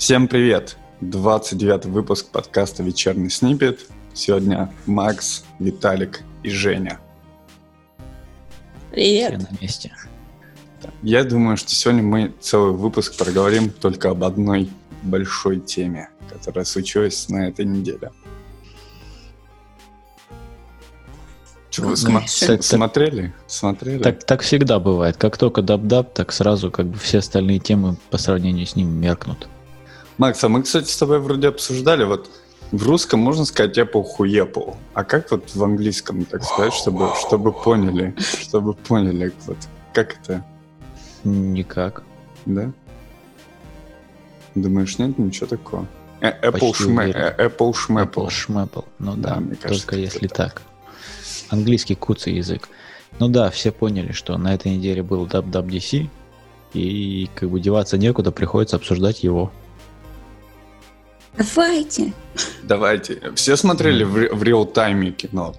Всем привет! 29 выпуск подкаста «Вечерний снипет». Сегодня Макс, Виталик и Женя. Привет! Все на месте. Я думаю, что сегодня мы целый выпуск проговорим только об одной большой теме, которая случилась на этой неделе. Что, вы смо- Так- смотрели? Смотрели? Так, так всегда бывает. Как только dub-dub, так сразу как бы все остальные темы по сравнению с ним меркнут. Макс, а мы, кстати, с тобой вроде обсуждали, вот в русском можно сказать Apple хуепл, а как вот в английском так сказать, чтобы, чтобы поняли, чтобы поняли, вот как это, Никак. да? Думаешь, нет ничего такого? Э, Apple шме, э, Apple шмепл. Apple шмэпл. Ну Да, да, мне кажется, только если так. так. Английский куцый язык. Ну да, все поняли, что на этой неделе был dub-dub DC, и как бы деваться некуда, приходится обсуждать его. Давайте. Давайте. Все смотрели в, в реал-тайме кино?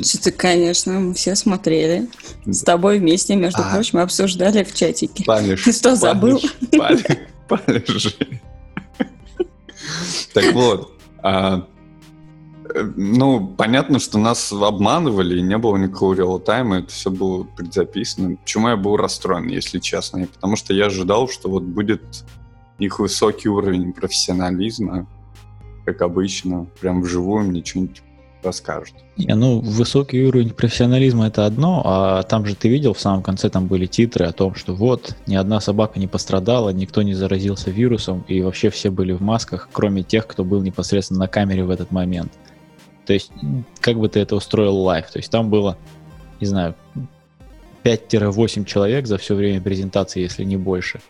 Что-то, конечно, мы все смотрели. С тобой вместе, между А. прочим, обсуждали в чатике. Палишь. Ты что, забыл? Палишь, палишь. Так вот, а, ну, понятно, что нас обманывали, и не было никакого реал-тайма, это все было предзаписано. Почему я был расстроен, если честно? Потому что я ожидал, что вот будет их высокий уровень профессионализма, как обычно, прям вживую мне что-нибудь расскажут. Не, ну, высокий уровень профессионализма это одно, а там же ты видел, в самом конце там были титры о том, что вот, ни одна собака не пострадала, никто не заразился вирусом, и вообще все были в масках, кроме тех, кто был непосредственно на камере в этот момент. То есть, как бы ты это устроил live? То есть там было, не знаю, 5-8 человек за все время презентации, если не больше.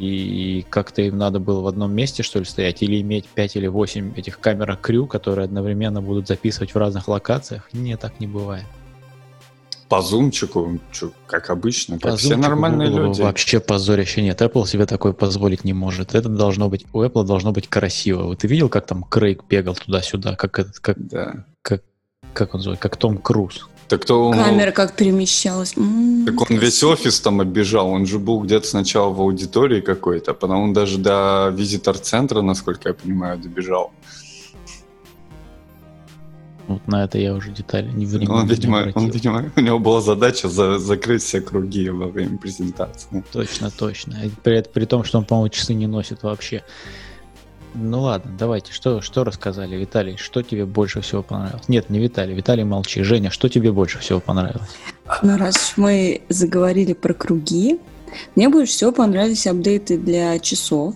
И как-то им надо было в одном месте, что ли, стоять, или иметь 5 или 8 этих камер крю, которые одновременно будут записывать в разных локациях? Нет, так не бывает. По зумчику, чё, как обычно, как По все зумчику нормальные Google люди. Вообще позорища нет. Apple себе такое позволить не может. Это должно быть, у Apple должно быть красиво. Вот ты видел, как там Крейг бегал туда-сюда, как этот, как, Да. как он называется, как Том Круз. Так то он, Камера как перемещалась. М, так он весь красиво. офис там оббежал. Он же был где-то сначала в аудитории какой-то, потом он даже до визитор-центра, насколько я понимаю, добежал. Вот на это я уже детали не внимания Он, не видимо, обратил. он, видимо, у него была задача за- закрыть все круги во время презентации. Точно, точно. При, при том, что он, по-моему, часы не носит вообще. Ну ладно, давайте, что, что рассказали, Виталий, что тебе больше всего понравилось? Нет, не Виталий, Виталий молчи. Женя, что тебе больше всего понравилось? Ну, раз мы заговорили про круги, мне больше всего понравились апдейты для часов.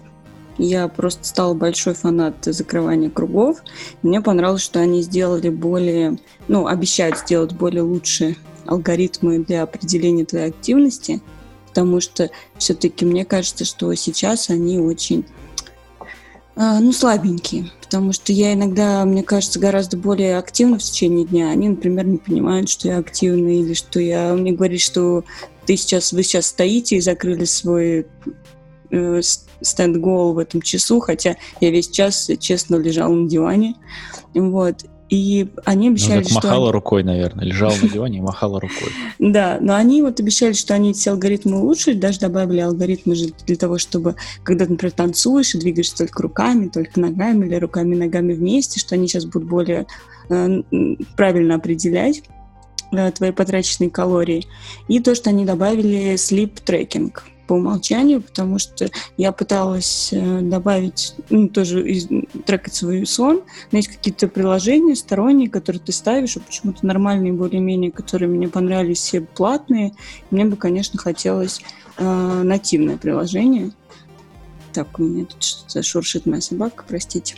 Я просто стала большой фанат закрывания кругов. Мне понравилось, что они сделали более, ну, обещают сделать более лучшие алгоритмы для определения твоей активности, потому что все-таки мне кажется, что сейчас они очень, ну, слабенькие, потому что я иногда, мне кажется, гораздо более активна в течение дня. Они, например, не понимают, что я активна или что я... Мне говорит, что ты сейчас, вы сейчас стоите и закрыли свой э, стенд-гол в этом часу, хотя я весь час, честно, лежала на диване. Вот. И они Ну, обещали, так что... махала рукой, наверное, лежала на диване и махала рукой. Да, но они вот обещали, что они эти алгоритмы улучшили, даже добавили алгоритмы же для того, чтобы, когда ты, например, танцуешь и двигаешься только руками, только ногами или руками и ногами вместе, что они сейчас будут более э, правильно определять э, твои потраченные калории. И то, что они добавили sleep tracking по умолчанию, потому что я пыталась э, добавить, ну, тоже из- трекать свой сон, но есть какие-то приложения сторонние, которые ты ставишь, а почему-то нормальные более-менее, которые мне понравились, все платные. Мне бы, конечно, хотелось э, нативное приложение. Так, у меня тут что-то шуршит моя собака, простите.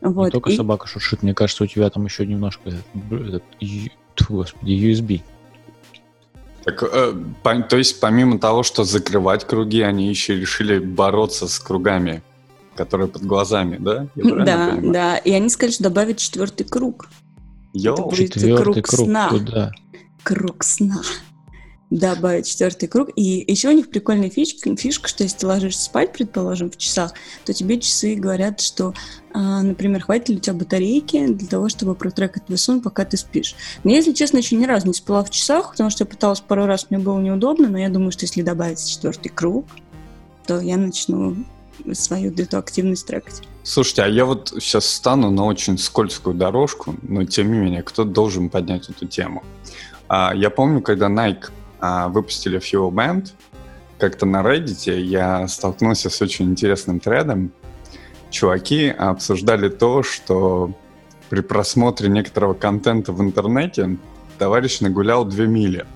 Не Вот. только и- собака шуршит, мне кажется, у тебя там еще немножко этот, б- этот, тьфу, господи, USB. Так, э, по- то есть, помимо того, что закрывать круги, они еще решили бороться с кругами, которые под глазами, да? Да, понимаю? да. И они сказали, что добавят четвертый круг. Йоу, будет Четвертый круг круг, сна. куда? Круг сна. Добавить четвертый круг. И еще у них прикольная фишка, фишка, что если ты ложишься спать, предположим, в часах, то тебе часы говорят, что, а, например, хватит ли у тебя батарейки для того, чтобы протрекать твой сон, пока ты спишь. Но если честно, еще ни разу не спала в часах, потому что я пыталась пару раз, мне было неудобно, но я думаю, что если добавить четвертый круг, то я начну свою эту активность трекать. Слушайте, а я вот сейчас стану на очень скользкую дорожку, но тем не менее, кто должен поднять эту тему? А, я помню, когда Nike выпустили Fuel Band, как-то на Reddit я столкнулся с очень интересным тредом. Чуваки обсуждали то, что при просмотре некоторого контента в интернете товарищ нагулял две мили.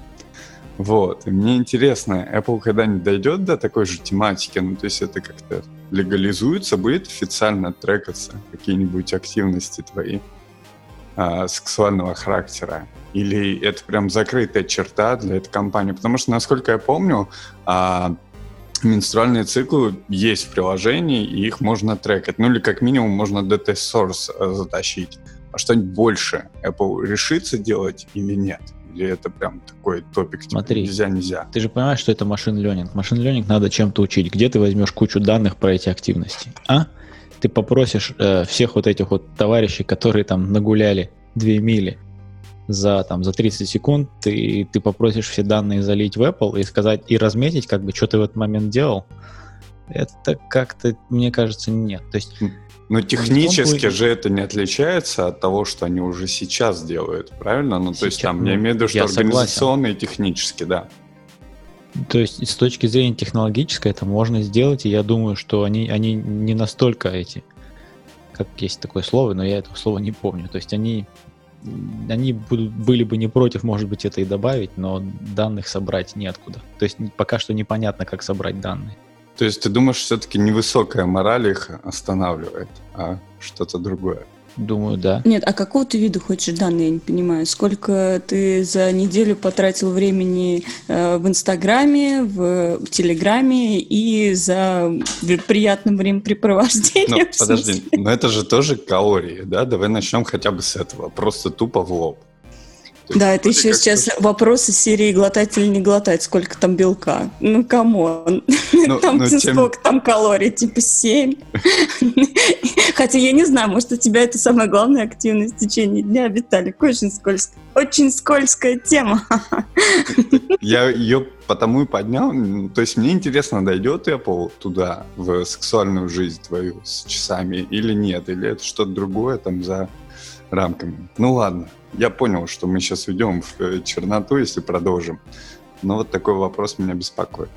Вот. И мне интересно, Apple когда-нибудь дойдет до такой же тематики? Ну, то есть это как-то легализуется, будет официально трекаться какие-нибудь активности твои а, сексуального характера? Или это прям закрытая черта для этой компании? Потому что, насколько я помню, а, менструальные циклы есть в приложении, и их можно трекать. Ну или как минимум можно DT Source э, затащить. А что-нибудь больше Apple решится делать или нет? Или это прям такой топик, типа, Смотри, нельзя, нельзя? Ты же понимаешь, что это машин ленинг. Машин ленинг надо чем-то учить. Где ты возьмешь кучу данных про эти активности? А? Ты попросишь э, всех вот этих вот товарищей, которые там нагуляли 2 мили, за, там, за 30 секунд ты, ты попросишь все данные залить в Apple и сказать, и разметить, как бы, что ты в этот момент делал, это как-то, мне кажется, нет. То есть, но технически же это не отличается от того, что они уже сейчас делают, правильно? Ну, сейчас, то есть там, я имею в виду, что организационно и технически, да. То есть с точки зрения технологической это можно сделать, и я думаю, что они, они не настолько эти, как есть такое слово, но я этого слова не помню. То есть они они будут, были бы не против, может быть, это и добавить, но данных собрать неоткуда. То есть пока что непонятно, как собрать данные. То есть ты думаешь, все-таки невысокая мораль их останавливает, а что-то другое? Думаю, да. Нет, а какого ты вида хочешь данные, я не понимаю. Сколько ты за неделю потратил времени э, в Инстаграме, в, в Телеграме и за приятным времяпрепровождением? Ну, подожди, но это же тоже калории, да? Давай начнем хотя бы с этого, просто тупо в лоб. Да, это еще сейчас вопросы серии глотать или не глотать, сколько там белка. Ну, come on. Ну, там ну, тем... сколько там калорий, типа 7. Хотя я не знаю, может, у тебя это самая главная активность в течение дня, Виталик. Очень скользкая, очень скользкая тема. Я ее потому и поднял. То есть мне интересно, дойдет Apple туда, в сексуальную жизнь твою с часами или нет, или это что-то другое там за рамками. Ну ладно, я понял, что мы сейчас уйдем в э, черноту, если продолжим. Но вот такой вопрос меня беспокоит.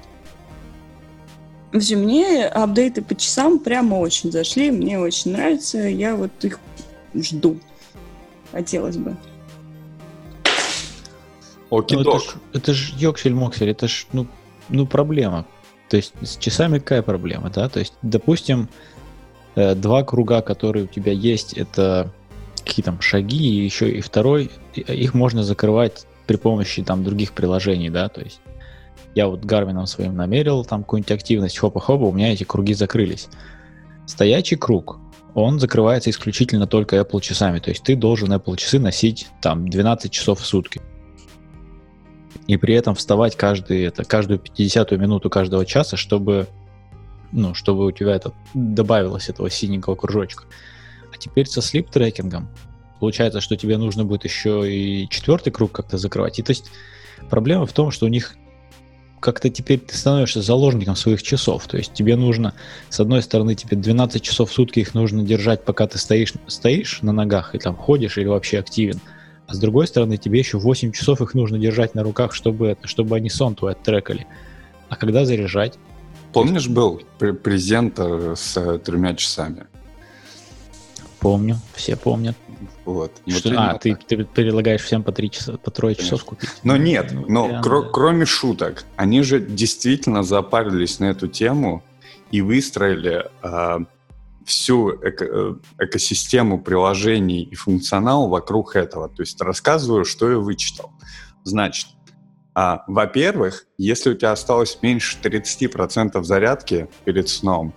В общем, мне апдейты по часам прямо очень зашли, мне очень нравится, я вот их жду. Хотелось бы. Окей, ну, это ж, ёксель-моксель, это ж, ну, ну, проблема. То есть с часами какая проблема, да? То есть, допустим, э, два круга, которые у тебя есть, это какие там шаги, и еще и второй, их можно закрывать при помощи там других приложений, да, то есть я вот гармином своим намерил там какую-нибудь активность, хопа-хопа, у меня эти круги закрылись. Стоячий круг, он закрывается исключительно только Apple часами, то есть ты должен Apple часы носить там 12 часов в сутки. И при этом вставать каждый, это, каждую 50 минуту каждого часа, чтобы, ну, чтобы у тебя это добавилось этого синенького кружочка теперь со слип-трекингом получается, что тебе нужно будет еще и четвертый круг как-то закрывать. И то есть проблема в том, что у них как-то теперь ты становишься заложником своих часов. То есть тебе нужно, с одной стороны, тебе 12 часов в сутки их нужно держать, пока ты стоишь, стоишь на ногах и там ходишь или вообще активен. А с другой стороны, тебе еще 8 часов их нужно держать на руках, чтобы, чтобы они сон твой оттрекали. А когда заряжать? Помнишь, был презент э, с э, тремя часами? Помню, все помнят. Вот. Что, вот а, ты, ты предлагаешь всем по, три часа, по трое Конечно. часов купить? Но нет, ну, но прям, кро- кроме шуток, они же действительно запарились на эту тему и выстроили э, всю эко- э, экосистему приложений и функционал вокруг этого. То есть рассказываю, что я вычитал. Значит, а, во-первых, если у тебя осталось меньше 30% зарядки перед сном,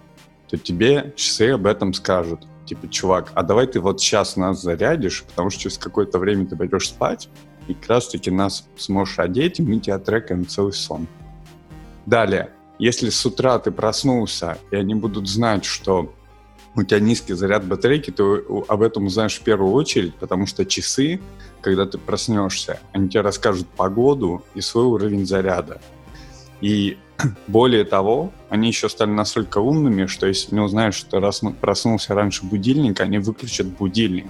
то тебе часы об этом скажут типа, чувак, а давай ты вот сейчас нас зарядишь, потому что через какое-то время ты пойдешь спать, и как раз-таки нас сможешь одеть, и мы тебя трекаем целый сон. Далее, если с утра ты проснулся, и они будут знать, что у тебя низкий заряд батарейки, то об этом узнаешь в первую очередь, потому что часы, когда ты проснешься, они тебе расскажут погоду и свой уровень заряда. И Более того, они еще стали настолько умными, что если не узнают, что раз проснулся раньше будильник, они выключат будильник.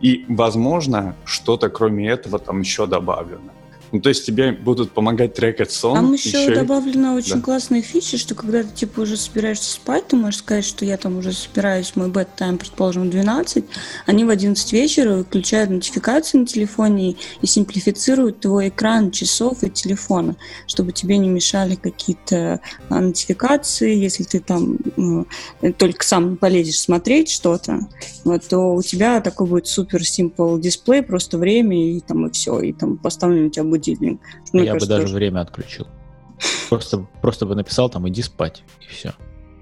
И, возможно, что-то кроме этого там еще добавлено. Ну, то есть тебе будут помогать трекать сон. Там еще, еще добавлена очень Да. классная фича, что когда ты типа уже собираешься спать, ты можешь сказать, что я там уже собираюсь, мой бед тайм, предположим, в 12, они в 11 вечера выключают нотификации на телефоне и симплифицируют твой экран часов и телефона, чтобы тебе не мешали какие-то а, нотификации, если ты там э, только сам полезешь смотреть что-то, вот, то у тебя такой будет супер simple дисплей, просто время и там и все, и там поставлен у тебя будильник. Мне я бы кажется, даже тоже- время отключил. Просто, просто бы написал там иди спать, и все.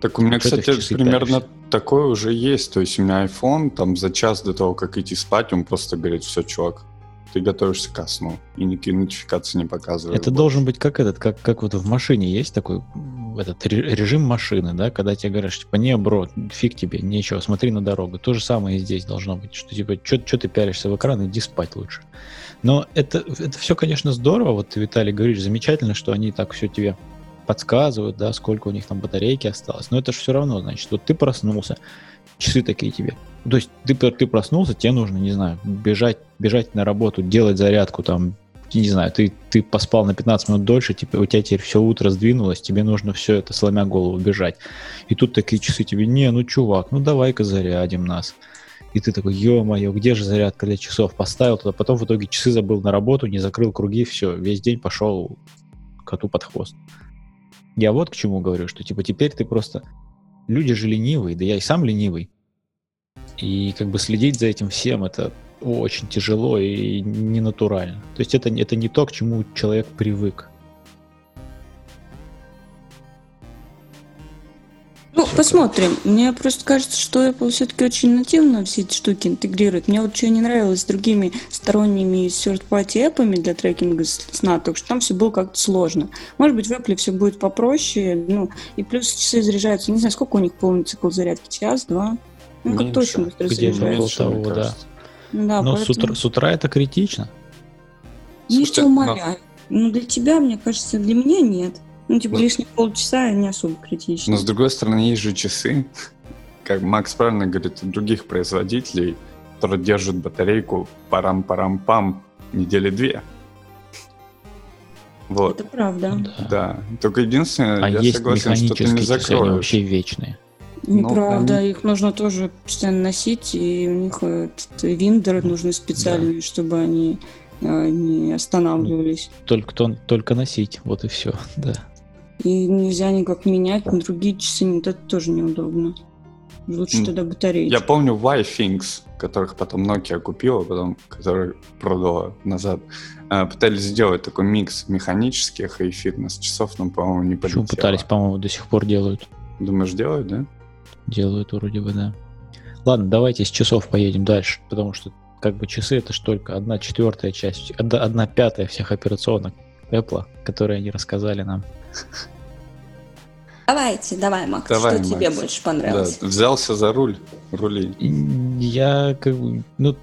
Так у меня, Что кстати, примерно пялишься? такое уже есть. То есть у меня iPhone там за час до того, как идти спать, он просто говорит, все, чувак, ты готовишься ко сну. И никакие нотификации не показывают. Это должен быть как этот, как, как вот в машине есть такой этот ре- режим машины, да, когда тебе говорят, что, типа, не, бро, фиг тебе, нечего, смотри на дорогу. То же самое и здесь должно быть, что типа, что ты пялишься в экран, иди спать лучше. Но это, это все, конечно, здорово, вот ты, Виталий, говоришь, замечательно, что они так все тебе подсказывают, да, сколько у них там батарейки осталось, но это же все равно, значит, вот ты проснулся, часы такие тебе. То есть ты, ты проснулся, тебе нужно, не знаю, бежать, бежать на работу, делать зарядку, там, не знаю, ты, ты поспал на 15 минут дольше, типа, у тебя теперь все утро сдвинулось, тебе нужно все это, сломя голову, бежать. И тут такие часы тебе, не, ну, чувак, ну, давай-ка зарядим нас. И ты такой, ё-моё, где же зарядка для часов? Поставил туда, потом в итоге часы забыл на работу, не закрыл круги, все, весь день пошел коту под хвост. Я вот к чему говорю, что типа теперь ты просто... Люди же ленивые, да я и сам ленивый. И как бы следить за этим всем, это очень тяжело и ненатурально. То есть это, это не то, к чему человек привык. Ну, Всё посмотрим. Мне просто кажется, что Apple все-таки очень нативно все эти штуки интегрирует. Мне вот что не нравилось с другими сторонними third-party эпами для трекинга с- сна, только что там все было как-то сложно. Может быть, в Apple все будет попроще, ну, и плюс часы заряжаются. Не знаю, сколько у них полный цикл зарядки, час, два? Ну, как очень быстро Где-то мне того, да. Да, Но с поэтому... утра, с утра это критично. Ну, я Слушайте, тебя умоляю. Ну, для тебя, мне кажется, для меня нет. Ну, типа, Вот. лишних полчаса не особо критично. Но с другой стороны, есть же часы, как Макс правильно говорит, у других производителей, которые держат батарейку парам-парам-пам недели две. Вот, Это правда. Да. да. Только единственное, А я есть согласен, что ты механические не часы, они закроешь. вообще вечные. Неправда, они- их нужно тоже постоянно носить, и у них этот виндеры нужны специальные, чтобы они э, не останавливались. Только, то- только носить, вот и все. Да. И нельзя никак менять на другие часы, нет, это тоже неудобно. Лучше тогда батарейки. Я помню Y-Things, которых потом Nokia купила, потом которые продала назад. э, Пытались сделать такой микс механических и фитнес-часов, но, по-моему, не Почему полетело. пытались, по-моему, до сих пор делают. Думаешь, делают, да? Делают вроде бы, да. Ладно, давайте с часов поедем дальше, потому что как бы часы это ж только одна четвертая часть, одна, одна пятая всех операционок Apple, которые они рассказали нам. Давайте, давай, Макс, Давай, что тебе Макс. больше Да, понравилось? взялся за руль, рули. Я как бы, ну,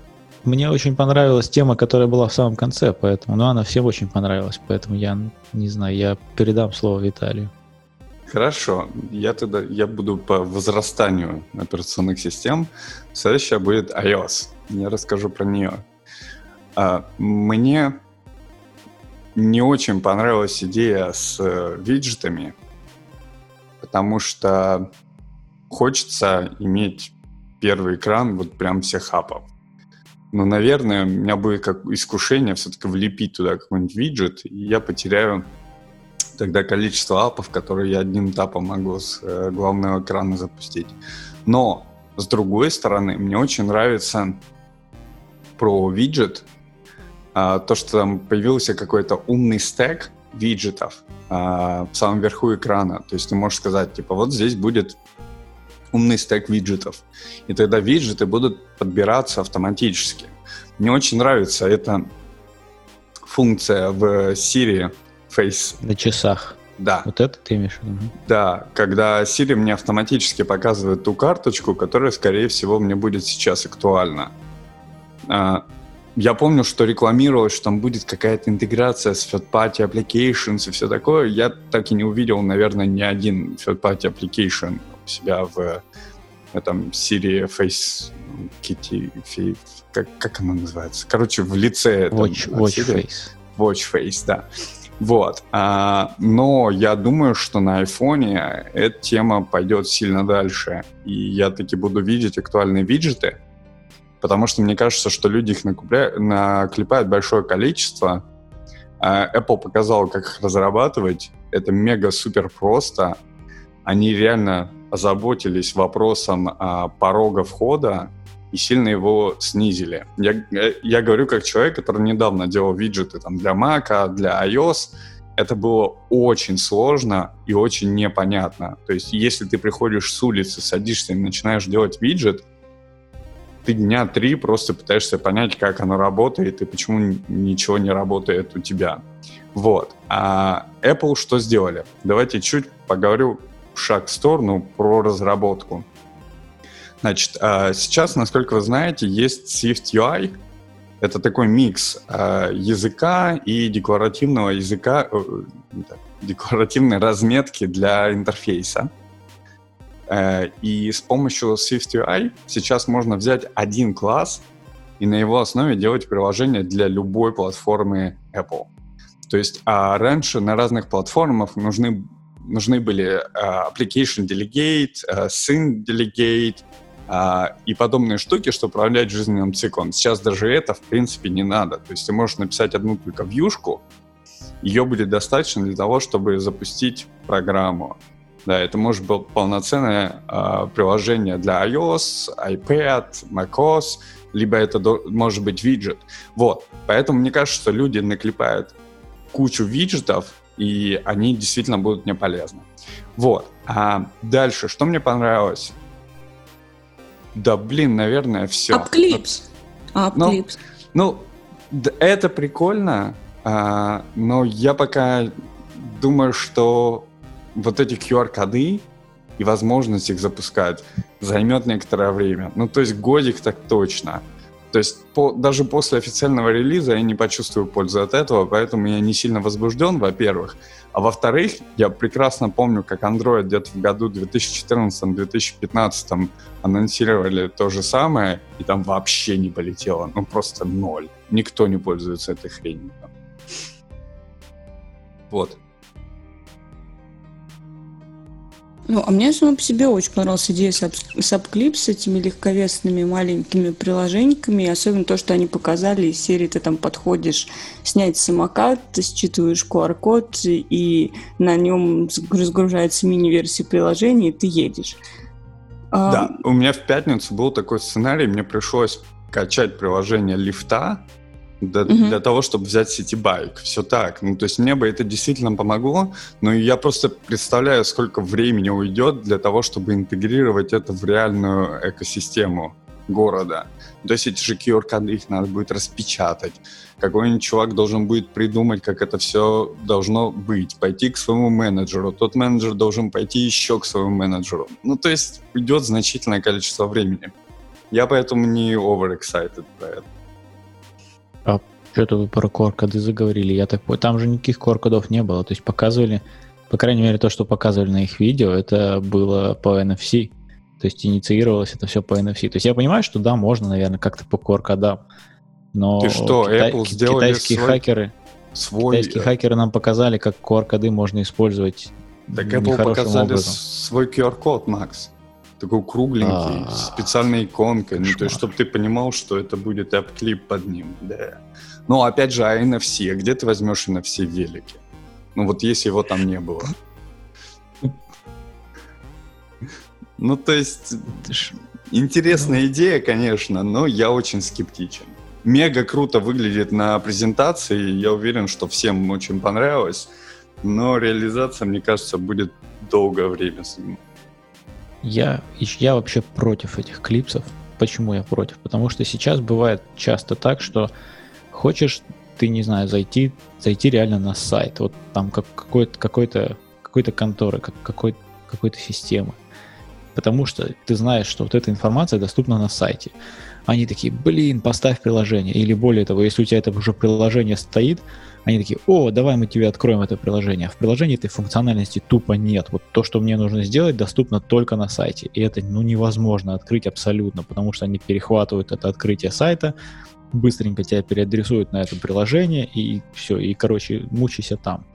мне очень понравилась тема, которая была в самом конце, поэтому, ну, она всем очень понравилась, поэтому я не знаю, я передам слово Виталию. Хорошо, я тогда я буду по возрастанию операционных систем. Следующая будет iOS. Я расскажу про нее. А, мне не очень понравилась идея с э, виджетами, потому что хочется иметь первый экран вот прям всех апов. Но, наверное, у меня будет как искушение все-таки влепить туда какой-нибудь виджет, и я потеряю тогда количество апов, которые я одним тапом могу с э, главного экрана запустить. Но, с другой стороны, мне очень нравится про виджет то, что там появился какой-то умный стек виджетов а, в самом верху экрана. То есть ты можешь сказать, типа, вот здесь будет умный стек виджетов. И тогда виджеты будут подбираться автоматически. Мне очень нравится эта функция в Siri Face. На часах. Да, Вот это ты имеешь в виду? Да, когда Siri мне автоматически показывает ту карточку, которая, скорее всего, мне будет сейчас актуальна. Я помню, что рекламировалось, что там будет какая-то интеграция с third-party applications и все такое. Я так и не увидел, наверное, ни один third-party application у себя в этом серии Face Kitty, как, как она называется? Короче, в лице... Watch, там, watch Face. Watch Face, да. Вот. А, но я думаю, что на айфоне эта тема пойдет сильно дальше. И я таки буду видеть актуальные виджеты, потому что мне кажется, что люди их накупля... наклепают большое количество. А, Apple показал, как их разрабатывать. Это мега-супер просто. Они реально озаботились вопросом а, порога входа и сильно его снизили. Я, я говорю как человек, который недавно делал виджеты там, для Mac, для iOS. Это было очень сложно и очень непонятно. То есть, если ты приходишь с улицы, садишься и начинаешь делать виджет, ты дня три просто пытаешься понять, как оно работает и почему ничего не работает у тебя. Вот. А Apple что сделали? Давайте чуть поговорю шаг в сторону про разработку. Значит, а, сейчас, насколько вы знаете, есть Swift UI. Это такой микс а, языка и декларативного языка, э, декларативной разметки для интерфейса. Э, и с помощью Swift UI сейчас можно взять один класс и на его основе делать приложение для любой платформы Apple. То есть а раньше на разных платформах нужны, нужны были uh, Application Delegate, uh, Sync Delegate, а, и подобные штуки, чтобы управлять жизненным циклом. Сейчас даже это, в принципе, не надо. То есть ты можешь написать одну только вьюшку, ее будет достаточно для того, чтобы запустить программу. Да, это может быть полноценное э, приложение для iOS, iPad, macOS, либо это до, может быть виджет. Вот, поэтому мне кажется, что люди наклепают кучу виджетов, и они действительно будут мне полезны. Вот. А дальше, что мне понравилось? Да, блин, наверное, все. Апклипс. Апклипс. Ну, ну это прикольно, а, но я пока думаю, что вот эти QR-коды и возможность их запускать займет некоторое время. Ну, то есть годик так точно. То есть по, даже после официального релиза я не почувствую пользы от этого, поэтому я не сильно возбужден, во-первых. А во-вторых, я прекрасно помню, как Android где-то в году 2014-2015 анонсировали то же самое, и там вообще не полетело, ну просто ноль. Никто не пользуется этой хренью. Вот. Ну, а мне само по себе очень понравилась идея с, с этими легковесными маленькими приложениями, особенно то, что они показали из серии ты там подходишь снять самокат, ты считываешь QR-код, и на нем разгружается мини-версия приложения, и ты едешь. А, да, у меня в пятницу был такой сценарий, мне пришлось качать приложение лифта, для, mm-hmm. для того, чтобы взять сетибайк. Все так. Ну, то есть мне бы это действительно помогло, но я просто представляю, сколько времени уйдет для того, чтобы интегрировать это в реальную экосистему города. То есть эти же QR-коды их надо будет распечатать. Какой-нибудь чувак должен будет придумать, как это все должно быть. Пойти к своему менеджеру. Тот менеджер должен пойти еще к своему менеджеру. Ну, то есть уйдет значительное количество времени. Я поэтому не overexcited про это. Что-то вы про QR-коды заговорили. Я так понял, там же никаких QR-кодов не было. То есть показывали, по крайней мере, то, что показывали на их видео, это было по NFC. То есть инициировалось это все по NFC. То есть я понимаю, что да, можно, наверное, как-то по QR-кодам. Но Ты что, кита- Apple сделали китайские свой... хакеры, свой... китайские хакеры нам показали, как QR-коды можно использовать так Apple показали образом. свой QR-код, Макс такой кругленький, а. специальной иконкой, ну, то есть, чтобы ты понимал, что это будет апп-клип под ним, да. Ну, опять же, а NFC, где ты возьмешь NFC в велике? Ну, вот если его там не было. Ну, то есть, интересная идея, конечно, но я очень скептичен. Мега круто выглядит на презентации, я уверен, что всем очень понравилось, но реализация, мне кажется, будет долгое время занимать. Я, я вообще против этих клипсов. Почему я против? Потому что сейчас бывает часто так, что хочешь ты, не знаю, зайти, зайти реально на сайт, вот там как какой-то какой-то какой-то конторы, как какой, какой-то системы. потому что ты знаешь, что вот эта информация доступна на сайте. Они такие, блин, поставь приложение. Или более того, если у тебя это уже приложение стоит, они такие, о, давай мы тебе откроем это приложение. А в приложении этой функциональности тупо нет. Вот то, что мне нужно сделать, доступно только на сайте. И это ну, невозможно открыть абсолютно, потому что они перехватывают это открытие сайта, быстренько тебя переадресуют на это приложение, и все, и, короче, мучайся там.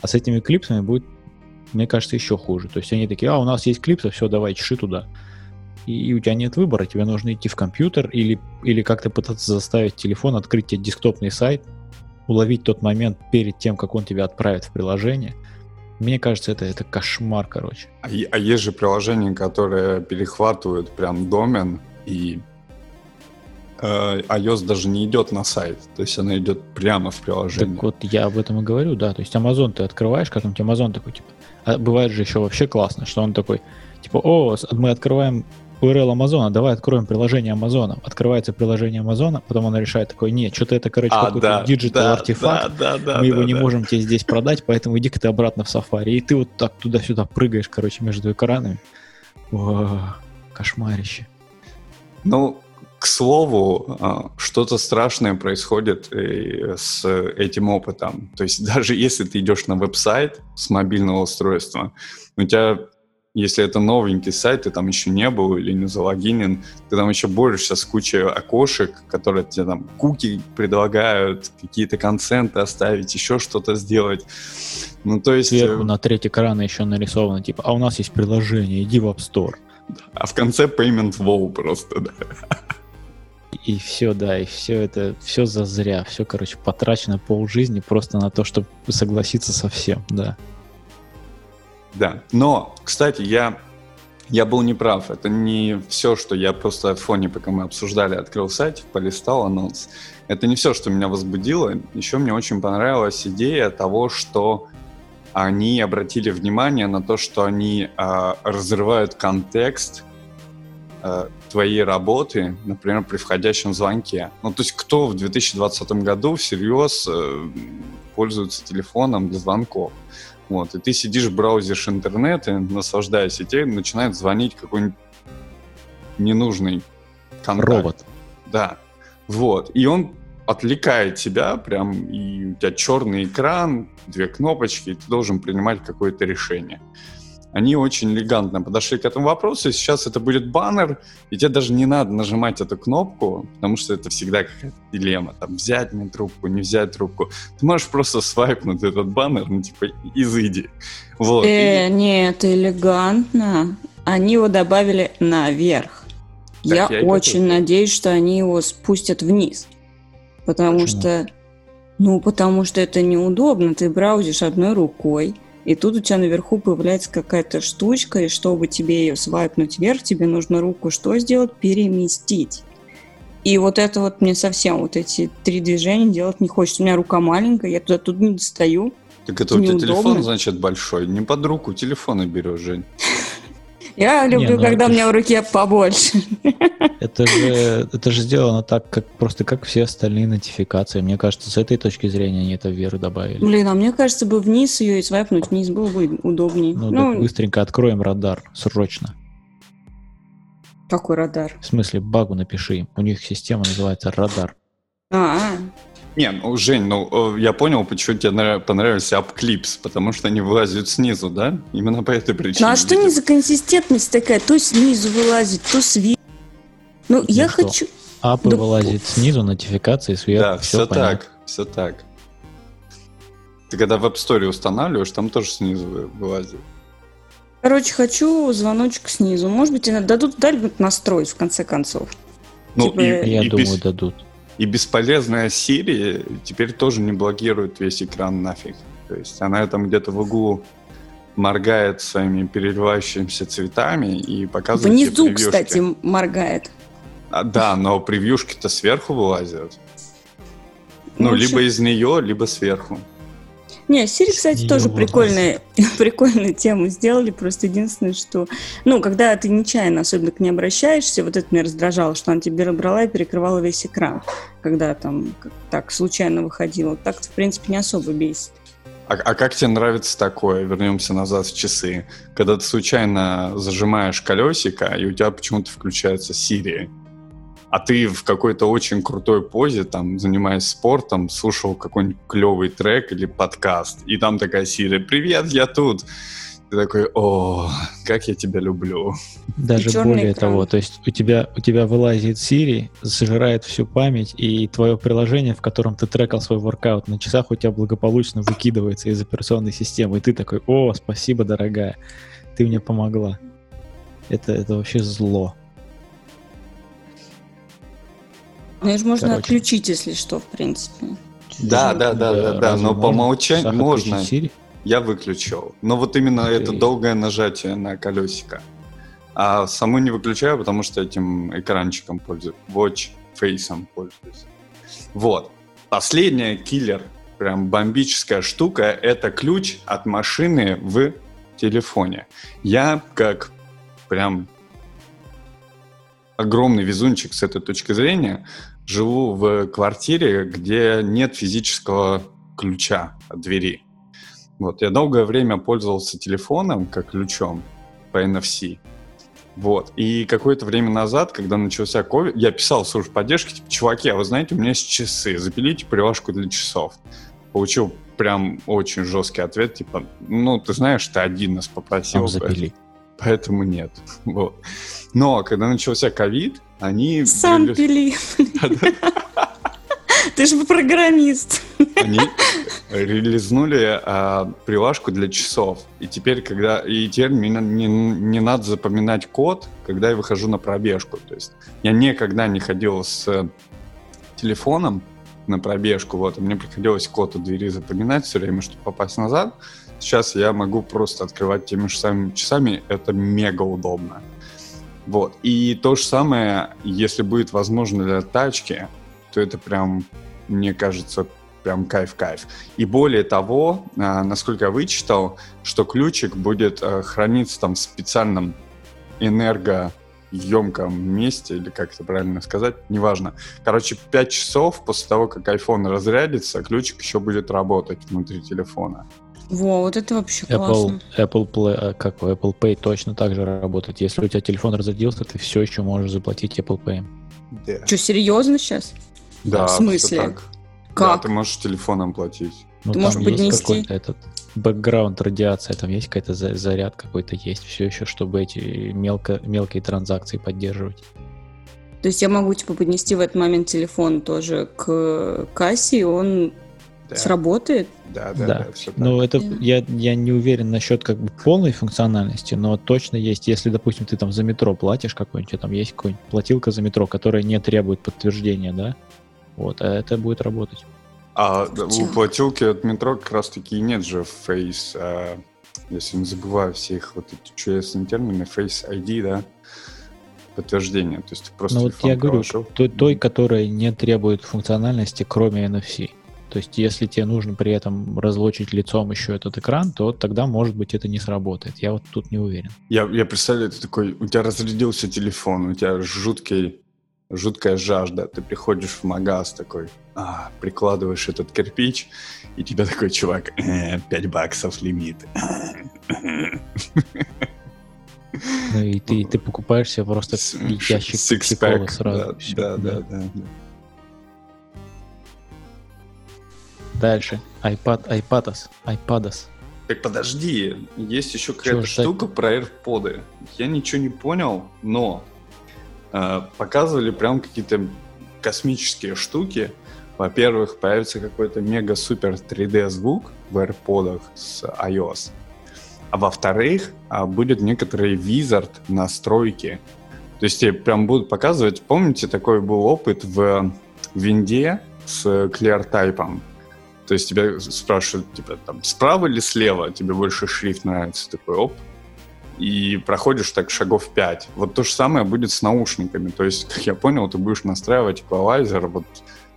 А с этими клипсами будет, мне кажется, еще хуже. То есть они такие, а, у нас есть клипсы, все, давай, чеши туда. И у тебя нет выбора, тебе нужно идти в компьютер или, или как-то пытаться заставить телефон открыть тебе десктопный сайт, уловить тот момент перед тем, как он тебя отправит в приложение. Мне кажется, это, это кошмар, короче. А, а есть же приложения, которые перехватывают прям домен, и iOS даже не идет на сайт, то есть она идет прямо в приложение. Так вот я об этом и говорю, да. То есть Amazon ты открываешь, как там Amazon такой, типа, а бывает же еще вообще классно, что он такой, типа, о, мы открываем URL Амазона, давай откроем приложение Амазона. Открывается приложение Амазона, потом она решает такой, нет, что-то это, короче, а, какой-то да, digital да, артефакт, да, да, да, мы его да, не да. можем тебе здесь продать, поэтому иди-ка ты обратно в Safari. И ты вот так туда-сюда прыгаешь, короче, между экранами. О, кошмарище. Ну, к слову, а, что-то страшное происходит э, с этим опытом. То есть даже если ты идешь на веб-сайт с мобильного устройства, у тебя если это новенький сайт, ты там еще не был или не залогинен, ты там еще борешься с кучей окошек, которые тебе там куки предлагают, какие-то конценты оставить, еще что-то сделать. Ну, то есть... Сверху э, на треть экрана еще нарисовано, типа, а у нас есть приложение, иди в App Store. А в конце payment wow просто, да. И все, да, и все это, все зазря, все, короче, потрачено пол жизни просто на то, чтобы согласиться со всем, да. Да, но, кстати, я, я был неправ. Это не все, что я просто в фоне, пока мы обсуждали, открыл сайт, полистал анонс. Это не все, что меня возбудило. Еще мне очень понравилась идея того, что они обратили внимание на то, что они э, разрывают контекст твоей работы, например, при входящем звонке. Ну, то есть кто в 2020 году всерьез э, пользуется телефоном для звонков? Вот, и ты сидишь, браузишь интернет, и наслаждаясь, и тебе начинает звонить какой-нибудь ненужный контакт. Робот. Да. Вот. И он отвлекает тебя, прям, и у тебя черный экран, две кнопочки, и ты должен принимать какое-то решение они очень элегантно подошли к этому вопросу, и сейчас это будет баннер, и тебе даже не надо нажимать эту кнопку, потому что это всегда какая-то дилемма, там, взять мне трубку, не взять трубку. Ты можешь просто свайпнуть этот баннер, ну, типа, изыди. Вот. Э, и... нет, элегантно. Они его добавили наверх. я, я очень готов. надеюсь, что они его спустят вниз. Потому Почему? что... Ну, потому что это неудобно. Ты браузишь одной рукой, и тут у тебя наверху появляется какая-то штучка, и чтобы тебе ее свайпнуть вверх, тебе нужно руку что сделать? Переместить. И вот это вот мне совсем вот эти три движения делать не хочется. У меня рука маленькая, я туда тут не достаю. Так это у тебя телефон, значит, большой. Не под руку телефона берешь, Жень. Я люблю, не, ну когда у меня в руке побольше. Это же, это же сделано так, как просто как все остальные нотификации. Мне кажется, с этой точки зрения они это вверх добавили. Блин, а мне кажется, бы вниз ее и свайпнуть вниз было бы удобнее. Ну, ну так быстренько откроем радар, срочно. Какой радар? В смысле, багу напиши. У них система называется радар. А, не, ну, Жень, ну, э, я понял, почему тебе понравился апклипс, потому что они вылазят снизу, да? Именно по этой причине. Ну, а что не за консистентность такая? То снизу вылазит, то сверху. Ну, я что? хочу... Апы да... вылазит снизу, нотификации сверху. Да, все, все так, все так. Ты когда в App Store устанавливаешь, там тоже снизу вылазит. Короче, хочу звоночек снизу. Может быть, дадут дадут настроить в конце концов. Ну, типа... и, я и думаю, без... дадут. И бесполезная Siri теперь тоже не блокирует весь экран нафиг. То есть она там где-то в углу моргает своими переливающимися цветами и показывает Внизу, превьюшки. кстати, моргает. А, да, но превьюшки-то сверху вылазят. Ну, ну либо из нее, либо сверху. Не, Siri, кстати, Ее тоже прикольная, прикольную тему сделали. Просто единственное, что... Ну, когда ты нечаянно особенно к ней обращаешься, вот это меня раздражало, что она тебе брала и перекрывала весь экран, когда там так случайно выходила. Так-то, в принципе, не особо бесит. А, а как тебе нравится такое? Вернемся назад в часы. Когда ты случайно зажимаешь колесико, и у тебя почему-то включается Siri. А ты в какой-то очень крутой позе, там, занимаясь спортом, слушал какой-нибудь клевый трек или подкаст, и там такая Siri, «Привет, я тут!» Ты такой, о, как я тебя люблю. Даже более экран. того, то есть у тебя, у тебя вылазит Siri, зажирает всю память, и твое приложение, в котором ты трекал свой воркаут на часах, у тебя благополучно выкидывается из операционной системы, и ты такой, о, спасибо, дорогая, ты мне помогла. Это, это вообще зло. Ну, же можно Короче. отключить, если что, в принципе. Да, да, да, да, да, но по умолчанию можно. Я выключил. Но вот именно okay. это долгое нажатие на колесико. А саму не выключаю, потому что этим экранчиком пользуюсь. Watch Face пользуюсь. Вот. Последняя киллер, прям бомбическая штука, это ключ от машины в телефоне. Я как прям огромный везунчик с этой точки зрения живу в квартире, где нет физического ключа от двери. Вот, я долгое время пользовался телефоном как ключом по NFC. Вот. И какое-то время назад, когда начался COVID, я писал в службу поддержки, типа, чуваки, а вы знаете, у меня есть часы, запилите привязку для часов. Получил прям очень жесткий ответ, типа, ну, ты знаешь, ты один нас попросил. Сам запили. Поэтому нет. Вот. Но когда начался ковид, они... Сам пили. Ты же программист. Они релизнули а, прилажку для часов. И теперь, когда и теперь мне не, не надо запоминать код, когда я выхожу на пробежку. То есть я никогда не ходил с телефоном на пробежку, вот, и мне приходилось код у двери запоминать все время, чтобы попасть назад. Сейчас я могу просто открывать теми же самыми часами, это мега удобно. Вот. И то же самое, если будет возможно для тачки, то это прям, мне кажется, прям кайф-кайф. И более того, а, насколько я вычитал, что ключик будет а, храниться там в специальном энергоемком месте, или как это правильно сказать, неважно. Короче, 5 часов после того, как iPhone разрядится, ключик еще будет работать внутри телефона. Во, вот это вообще Apple, классно. Apple Play, а, как Apple Pay точно так же работает. Если у тебя телефон разрядился, ты все еще можешь заплатить Apple Pay. Да. Что, серьезно сейчас? Да, в смысле? Так. Как? Да, ты можешь телефоном платить. Ну, ты можешь поднести? какой-то этот бэкграунд радиация, там есть какая-то заряд какой-то есть, все еще, чтобы эти мелко, мелкие транзакции поддерживать. То есть я могу типа поднести в этот момент телефон тоже к кассе, и он да. сработает? Да, да, да. да все ну, это я, я не уверен насчет как бы полной функциональности, но точно есть, если, допустим, ты там за метро платишь какой-нибудь, там есть какой-нибудь платилка за метро, которая не требует подтверждения, да, вот, а это будет работать. А у платилки от метро как раз таки нет же Face, а, если не забываю все их вот эти чудесные термины, Face ID, да, подтверждение. То есть просто Ну вот я говорю, той, той, которая не требует функциональности, кроме NFC. То есть, если тебе нужно при этом разлочить лицом еще этот экран, то тогда, может быть, это не сработает. Я вот тут не уверен. Я, я представляю, ты такой, у тебя разрядился телефон, у тебя жуткий жуткая жажда. Ты приходишь в магаз такой, а, прикладываешь этот кирпич, и тебя такой чувак, э, 5 баксов лимит. Ну и ты, ты покупаешь себе просто ящик сразу. Да, да, да, да. Дальше. iPad, iPados, iPados. Так подожди, есть еще какая-то штука про AirPods. Я ничего не понял, но э, показывали прям какие-то космические штуки. Во-первых, появится какой-то мега-супер 3D звук в AirPods с iOS. А во-вторых, а, будет некоторый визард настройки. То есть тебе прям будут показывать, помните, такой был опыт в винде с ClearType. То есть тебя спрашивают, типа, там, справа или слева тебе больше шрифт нравится? Такой, оп, и проходишь так шагов 5. Вот то же самое будет с наушниками. То есть, как я понял, ты будешь настраивать эквалайзер, вот,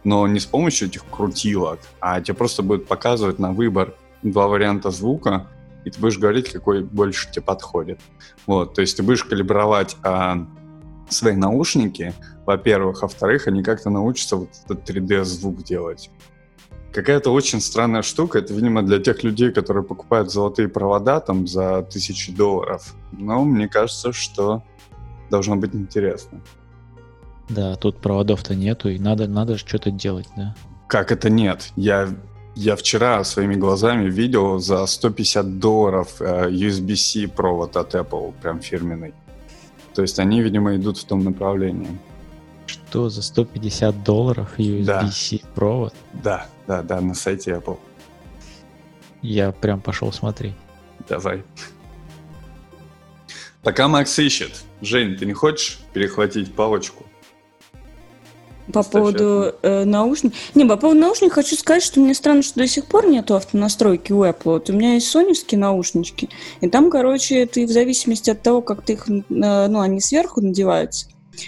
но не с помощью этих крутилок, а тебе просто будет показывать на выбор два варианта звука, и ты будешь говорить, какой больше тебе подходит. Вот, то есть ты будешь калибровать а, свои наушники, во-первых, а во-вторых, они как-то научатся вот этот 3D-звук делать. Какая-то очень странная штука. Это, видимо, для тех людей, которые покупают золотые провода там за тысячи долларов. Но мне кажется, что должно быть интересно. Да, тут проводов-то нету, и надо, надо что-то делать, да. Как это нет? Я, я вчера своими глазами видел за 150 долларов э, USB-C провод от Apple, прям фирменный. То есть они, видимо, идут в том направлении. Что за 150 долларов USB-C да. провод? Да, да, да, на сайте Apple. Я прям пошел смотреть. Давай. Пока Макс ищет. Жень, ты не хочешь перехватить палочку? По поводу э, наушников. Не, по поводу наушников хочу сказать, что мне странно, что до сих пор нету автонастройки у Apple. Вот у меня есть соневские наушнички, и там, короче, ты в зависимости от того, как ты их, э, ну, они сверху надеваются,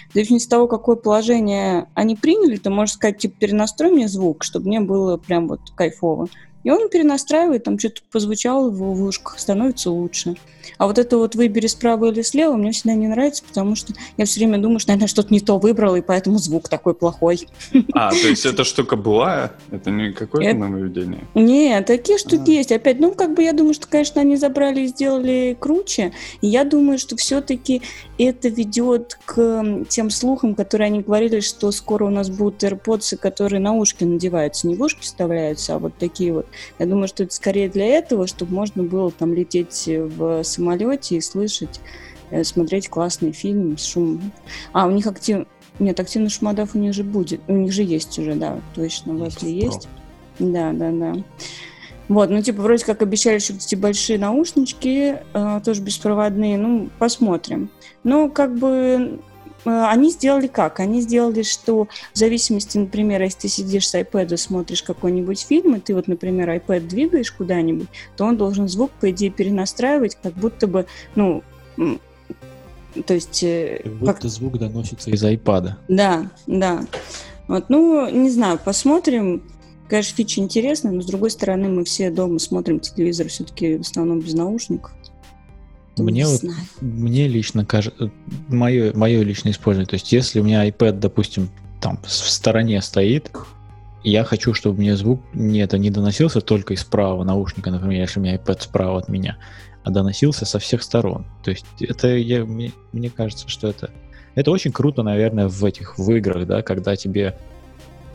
в зависимости от того, какое положение они приняли, ты можешь сказать, типа, перенастрой мне звук, чтобы мне было прям вот кайфово. И он перенастраивает, там что-то позвучало в, в ушках, становится лучше. А вот это вот выбери справа или слева мне всегда не нравится, потому что я все время думаю, что, наверное, что-то не то выбрала, и поэтому звук такой плохой. А, то есть эта штука была? Это не какое-то это... нововведение? Нет, такие штуки а. есть. Опять, ну, как бы я думаю, что, конечно, они забрали и сделали круче. И я думаю, что все-таки это ведет к тем слухам, которые они говорили, что скоро у нас будут AirPods, которые на ушки надеваются. Не в ушки вставляются, а вот такие вот. Я думаю, что это скорее для этого, чтобы можно было там лететь в самолете и слышать, э, смотреть классный фильм с шумом. А, у них актив... Нет, активный шумодав у них же будет. У них же есть уже, да, точно, в Apple есть. Да, да, да. Вот, ну, типа, вроде как обещали, что эти большие наушнички, э, тоже беспроводные, ну, посмотрим. Но, как бы, они сделали как? Они сделали, что в зависимости, например, если ты сидишь с iPad и смотришь какой-нибудь фильм, и ты вот, например, iPad двигаешь куда-нибудь, то он должен звук, по идее, перенастраивать, как будто бы, ну, то есть... Э, как будто как... звук доносится из iPad. Да, да. Вот, ну, не знаю, посмотрим. Конечно, фича интересная, но с другой стороны, мы все дома смотрим телевизор все-таки в основном без наушников. Мне вот, мне лично кажется, мое, мое личное использование, то есть если у меня iPad, допустим, там в стороне стоит, я хочу, чтобы мне звук не, это не доносился только из правого наушника, например, если у меня iPad справа от меня, а доносился со всех сторон. То есть это я, мне, мне кажется, что это, это очень круто, наверное, в этих в играх, да, когда тебе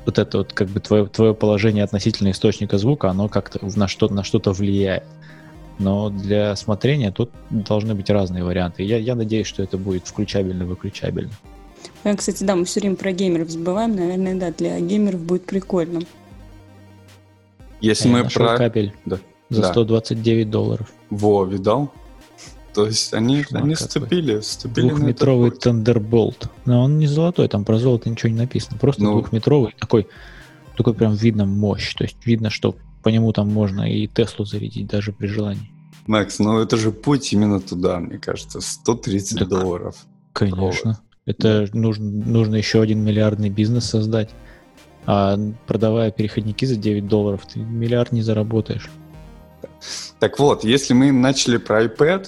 вот это вот как бы твое, твое положение относительно источника звука, оно как-то на, что, на что-то влияет но для смотрения тут должны быть разные варианты. Я, я надеюсь, что это будет включабельно-выключабельно. Я, кстати, да, мы все время про геймеров забываем. Наверное, да, для геймеров будет прикольно. Если я мы про... кабель да. за да. 129 долларов. Во, видал? То есть они, они сцепили, сцепили Двухметровый Thunderbolt. Но он не золотой, там про золото ничего не написано. Просто ну, двухметровый, такой, такой прям видно мощь. То есть видно, что по нему там можно и Теслу зарядить даже при желании. Макс, ну это же путь именно туда, мне кажется. 130 так, долларов. Конечно. Провод. Это да. нужно, нужно еще один миллиардный бизнес создать. А продавая переходники за 9 долларов, ты миллиард не заработаешь. Так вот, если мы начали про iPad,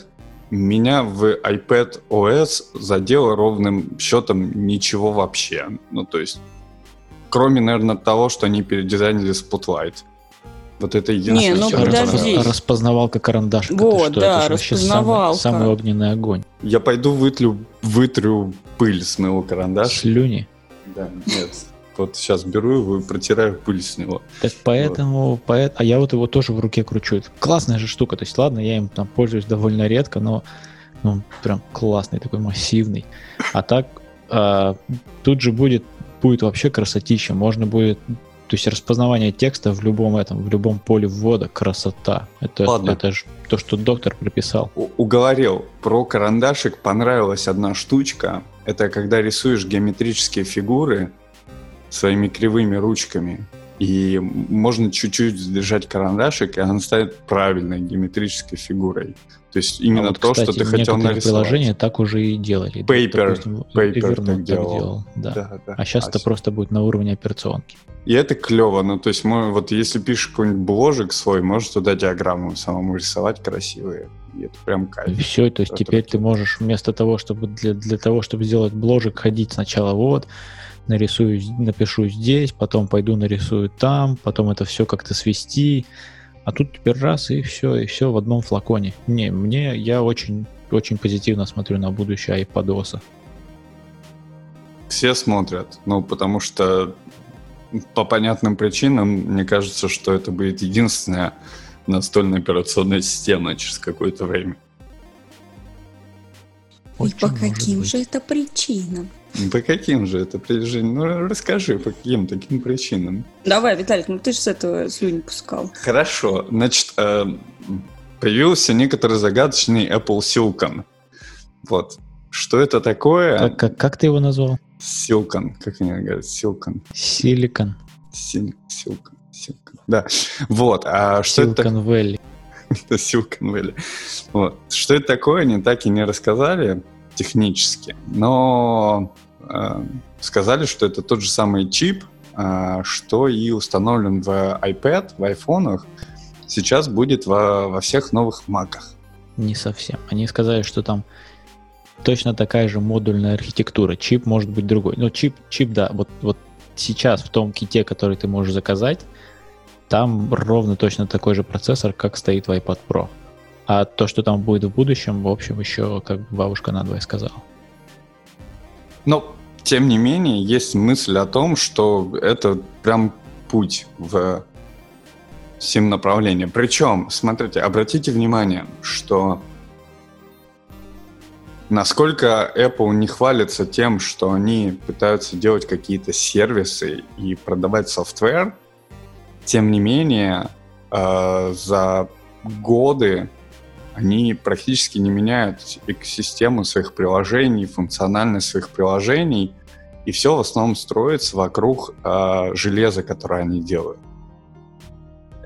меня в iPad OS задело ровным счетом ничего вообще. Ну, то есть, кроме, наверное, того, что они передизайнили Spotlight. Вот это единственное. Не, ну подожди. Распознавалка карандашка. Вот, что? да, это распознавалка. Самый, самый огненный огонь. Я пойду вытрю, вытрю пыль с моего карандаша. Слюни? Да, нет. Вот сейчас беру его и протираю пыль с него. Так поэтому, вот. поэт, а я вот его тоже в руке кручу. Это классная же штука. То есть, ладно, я им там пользуюсь довольно редко, но ну, прям классный, такой массивный. А так, а, тут же будет, будет вообще красотища. Можно будет то есть распознавание текста в любом этом, в любом поле ввода, красота. Это, Ладно. это же то, что доктор прописал. У- уговорил. Про карандашик понравилась одна штучка. Это когда рисуешь геометрические фигуры своими кривыми ручками, и можно чуть-чуть сдержать карандашик, и он станет правильной геометрической фигурой. То есть именно а вот, то, кстати, что ты хотел нарисовать. приложения так уже и делали. Paper- Допустим, Paper так делал. да. Да, да. А сейчас это с- просто будет на уровне операционки. И это клево. Ну, то есть, мы, вот если пишешь какой-нибудь бложик свой, можешь туда диаграмму самому рисовать красивые. И это прям И кайф. все, то есть Это теперь ты можешь вместо того, чтобы для, для того, чтобы сделать бложик, ходить сначала вот, нарисую, напишу здесь, потом пойду нарисую там, потом это все как-то свести. А тут теперь раз и все, и все в одном флаконе. Не, мне я очень, очень позитивно смотрю на будущее iPadOS. Все смотрят. Ну, потому что по понятным причинам, мне кажется, что это будет единственная настольная операционная система через какое-то время. И Очень по каким быть. же это причинам? По каким же это причинам? Ну, расскажи, по каким таким причинам. Давай, Виталик, ну ты же с этого слюни пускал. Хорошо. Значит, э, появился некоторый загадочный Apple Silicon. Вот. Что это такое? Как, как, как ты его назвал? Silicon. Как они говорят? Silicon. Силикон. Сил- Silicon. Silicon. Да. Вот. А что это Silicon Valley. Это Silicon Valley. Вот. Что это такое, они так и не рассказали технически, но э, сказали, что это тот же самый чип, э, что и установлен в iPad, в айфонах, сейчас будет во, во всех новых маках. Не совсем. Они сказали, что там точно такая же модульная архитектура. Чип может быть другой. Но чип, чип, да, вот, вот сейчас в том ките, который ты можешь заказать, там ровно точно такой же процессор, как стоит в iPad Pro. А то, что там будет в будущем, в общем, еще, как бабушка надвое сказала. Но, тем не менее, есть мысль о том, что это прям путь в сим направление. Причем, смотрите, обратите внимание, что насколько Apple не хвалится тем, что они пытаются делать какие-то сервисы и продавать софтвер, тем не менее, э, за годы они практически не меняют экосистему своих приложений, функциональность своих приложений, и все в основном строится вокруг э, железа, которое они делают.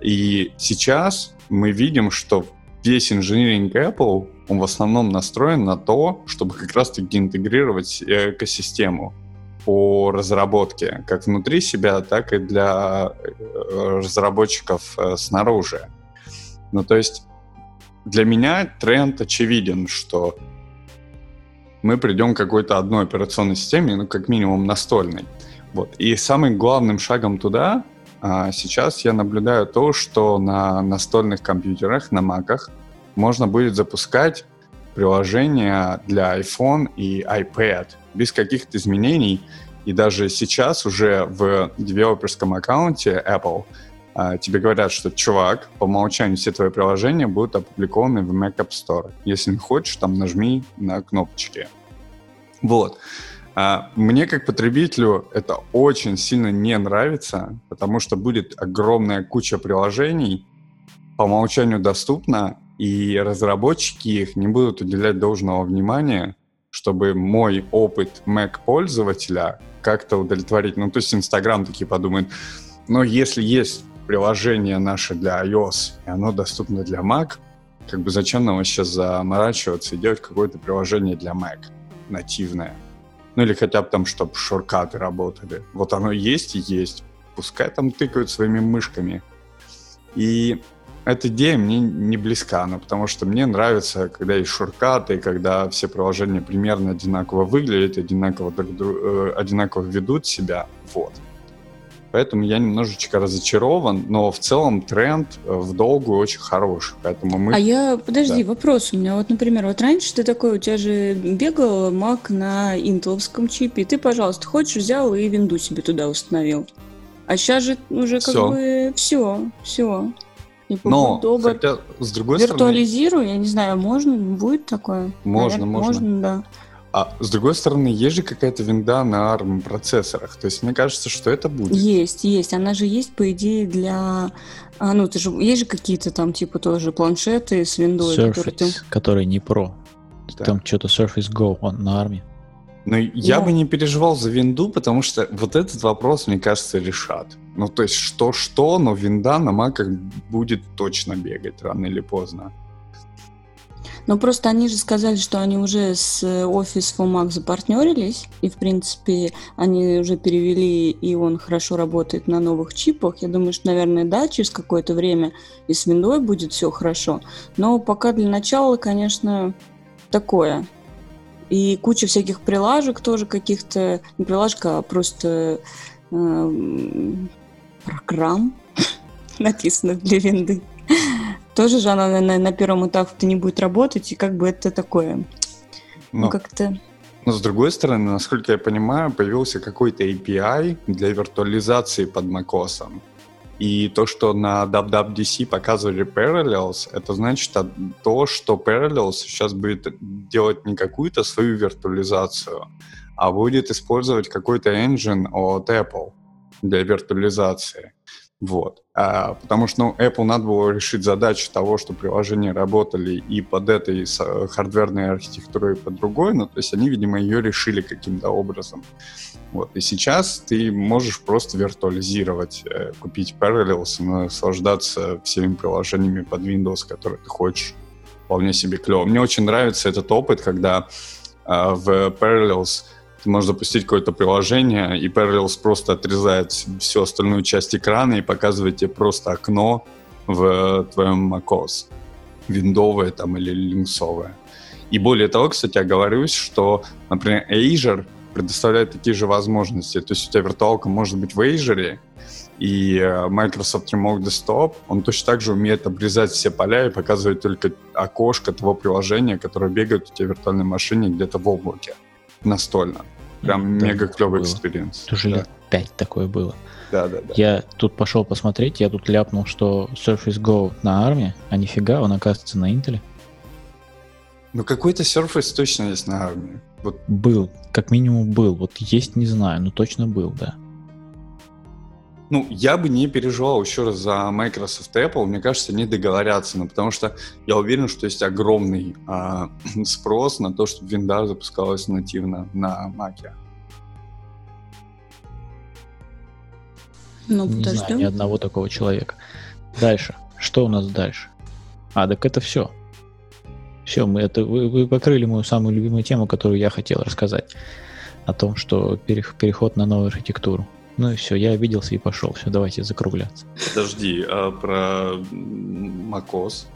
И сейчас мы видим, что весь инжиниринг Apple, он в основном настроен на то, чтобы как раз-таки интегрировать экосистему по разработке, как внутри себя, так и для э, разработчиков э, снаружи. Ну, то есть для меня тренд очевиден, что мы придем к какой-то одной операционной системе, ну, как минимум настольной. Вот. И самым главным шагом туда а, сейчас я наблюдаю то, что на настольных компьютерах, на маках, можно будет запускать приложения для iPhone и iPad без каких-то изменений. И даже сейчас уже в девелоперском аккаунте Apple а, тебе говорят, что, чувак, по умолчанию все твои приложения будут опубликованы в Mac App Store. Если не хочешь, там нажми на кнопочки. Вот. А, Мне как потребителю это очень сильно не нравится, потому что будет огромная куча приложений, по умолчанию доступна, и разработчики их не будут уделять должного внимания, чтобы мой опыт Mac-пользователя как-то удовлетворить. Ну, то есть Инстаграм такие подумает, но если есть приложение наше для iOS, и оно доступно для Mac, как бы зачем нам сейчас заморачиваться и делать какое-то приложение для Mac нативное? Ну или хотя бы там, чтобы шоркаты работали. Вот оно есть и есть. Пускай там тыкают своими мышками. И эта идея мне не близка, ну, потому что мне нравится, когда есть шоркаты, когда все приложения примерно одинаково выглядят, одинаково, друг э, одинаково ведут себя. Вот. Поэтому я немножечко разочарован, но в целом тренд э, в долгую очень хороший. Поэтому мы... А я, подожди, Да. вопрос у меня. Вот, например, вот раньше ты такой, у тебя же бегал Mac на интеловском чипе, и ты, пожалуйста, хочешь, взял и винду себе туда установил. А сейчас же уже как Всё. бы все, все. Но, добр. хотя, с другой стороны... Виртуализирую, я не знаю, можно, будет такое? Можно, Наверно, можно. Можно, да. А с другой стороны, есть же какая-то винда на ARM процессорах. То есть мне кажется, что это будет. Есть, есть. Она же есть, по идее, для... А, ну, ты же... Есть же какие-то там, типа, тоже планшеты с виндой, которые ты... Surface, который не Pro. Да. Там что-то Surface Go, он на армии. Но я Ну. бы не переживал за винду, потому что вот этот вопрос, мне кажется, решат. Ну, то есть что-что, но винда на маках будет точно бегать рано или поздно. Ну, просто они же сказали, что они уже с Office for Mac запартнерились, и, в принципе, они уже перевели, и он хорошо работает на новых чипах. Я думаю, что, наверное, да, через какое-то время и с Windows будет все хорошо. Но пока для начала, конечно, такое. И куча всяких прилажек тоже каких-то, не прилажек, а просто э, программ написанных для винды. Тоже же она на, на первом этапе не будет работать, и как бы это такое, ну, Но, как-то... но с другой стороны, насколько я понимаю, появился какой-то API для виртуализации под macOS. И то, что на WWDC показывали Parallels, это значит то, что Parallels сейчас будет делать не какую-то свою виртуализацию, а будет использовать какой-то engine от Apple для виртуализации. Вот. А, потому что ну, Apple надо было решить задачу того, что приложения работали и под этой хардверной архитектурой, и под другой, ну, то есть они, видимо, ее решили каким-то образом. Вот. И сейчас ты можешь просто виртуализировать, э, купить Parallels наслаждаться всеми приложениями под Windows, которые ты хочешь. Вполне себе клево. Мне очень нравится этот опыт, когда э, в Parallels ты можешь запустить какое-то приложение, и Parallels просто отрезает всю остальную часть экрана и показывает тебе просто окно в твоем macOS. Виндовое там или линксовое. И более того, кстати, оговорюсь, что, например, Azure предоставляет такие же возможности. То есть у тебя виртуалка может быть в Azure, и э, Microsoft Remote Desktop, он точно так же умеет обрезать все поля и показывать только окошко того приложения, которое бегает у тебя в виртуальной машине где-то в облаке настолько. Прям да, мега клевый experience. Уже да. лет пять такое было. Да, да, да. Я тут пошел посмотреть, я тут ляпнул, что Surface Go на ARM е, а нифига, он оказывается на Intel. Ну какой-то Surface точно есть на армии. Вот. Был, как минимум был. Вот есть не знаю, но точно был, да. Ну, я бы не переживал еще раз за Microsoft и Apple. Мне кажется, они договорятся, ну, потому что я уверен, что есть огромный а, спрос на то, чтобы винда запускалась нативно на Mac. Ну, не подождем. знаю ни одного такого человека. Дальше. Что у нас дальше? А, так это все. Все, мы это, вы, вы покрыли мою самую любимую тему, которую я хотел рассказать. О том, что переход на новую архитектуру. Ну и все, я обиделся и пошел. Все, давайте закругляться. Подожди, а про macOS?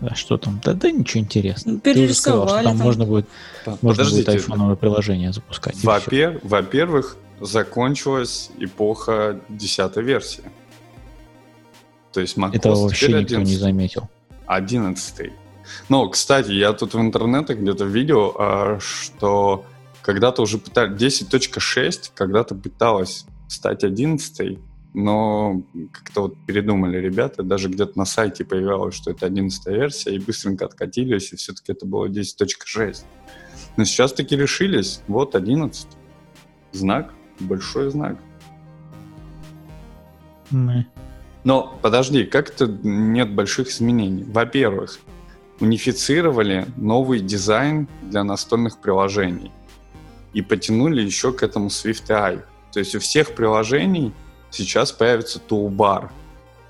А что там? Да, да ничего интересного. Ты уже сказал, что там, там можно будет, можно будет айфоновое приложение запускать. Во-пер... Во-первых, закончилась эпоха 10 версии. То есть macOS Этого вообще никто 11. не заметил. 11. Ну, кстати, я тут в интернете где-то видел, а, что когда-то уже пытались... 10.6 когда-то пыталась стать 11 но как-то вот передумали ребята, даже где-то на сайте появилось, что это 11 версия, и быстренько откатились, и все-таки это было 10.6. Но сейчас таки решились, вот 11. Знак, большой знак. Mm. Но подожди, как это нет больших изменений? Во-первых, унифицировали новый дизайн для настольных приложений и потянули еще к этому SwiftUI. То есть у всех приложений сейчас появится toolbar.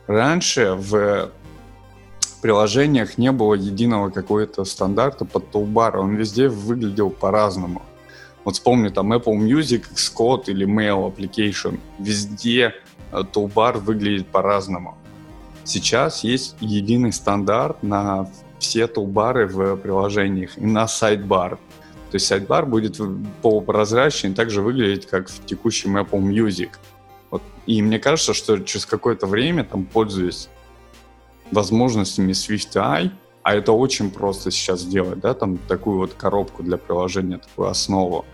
Раньше в приложениях не было единого какого-то стандарта под toolbar, он везде выглядел по-разному. Вот вспомни там Apple Music, Xcode или Mail Application, везде э, toolbar выглядит по-разному. Сейчас есть единый стандарт на все тулбары в приложениях и на сайдбар. То есть сайдбар будет полупрозрачный, также выглядеть, как в текущем Apple Music. Вот. И мне кажется, что через какое-то время, там, пользуясь возможностями SwiftUI, а это очень просто сейчас сделать, да, там такую вот коробку для приложения, такую основу,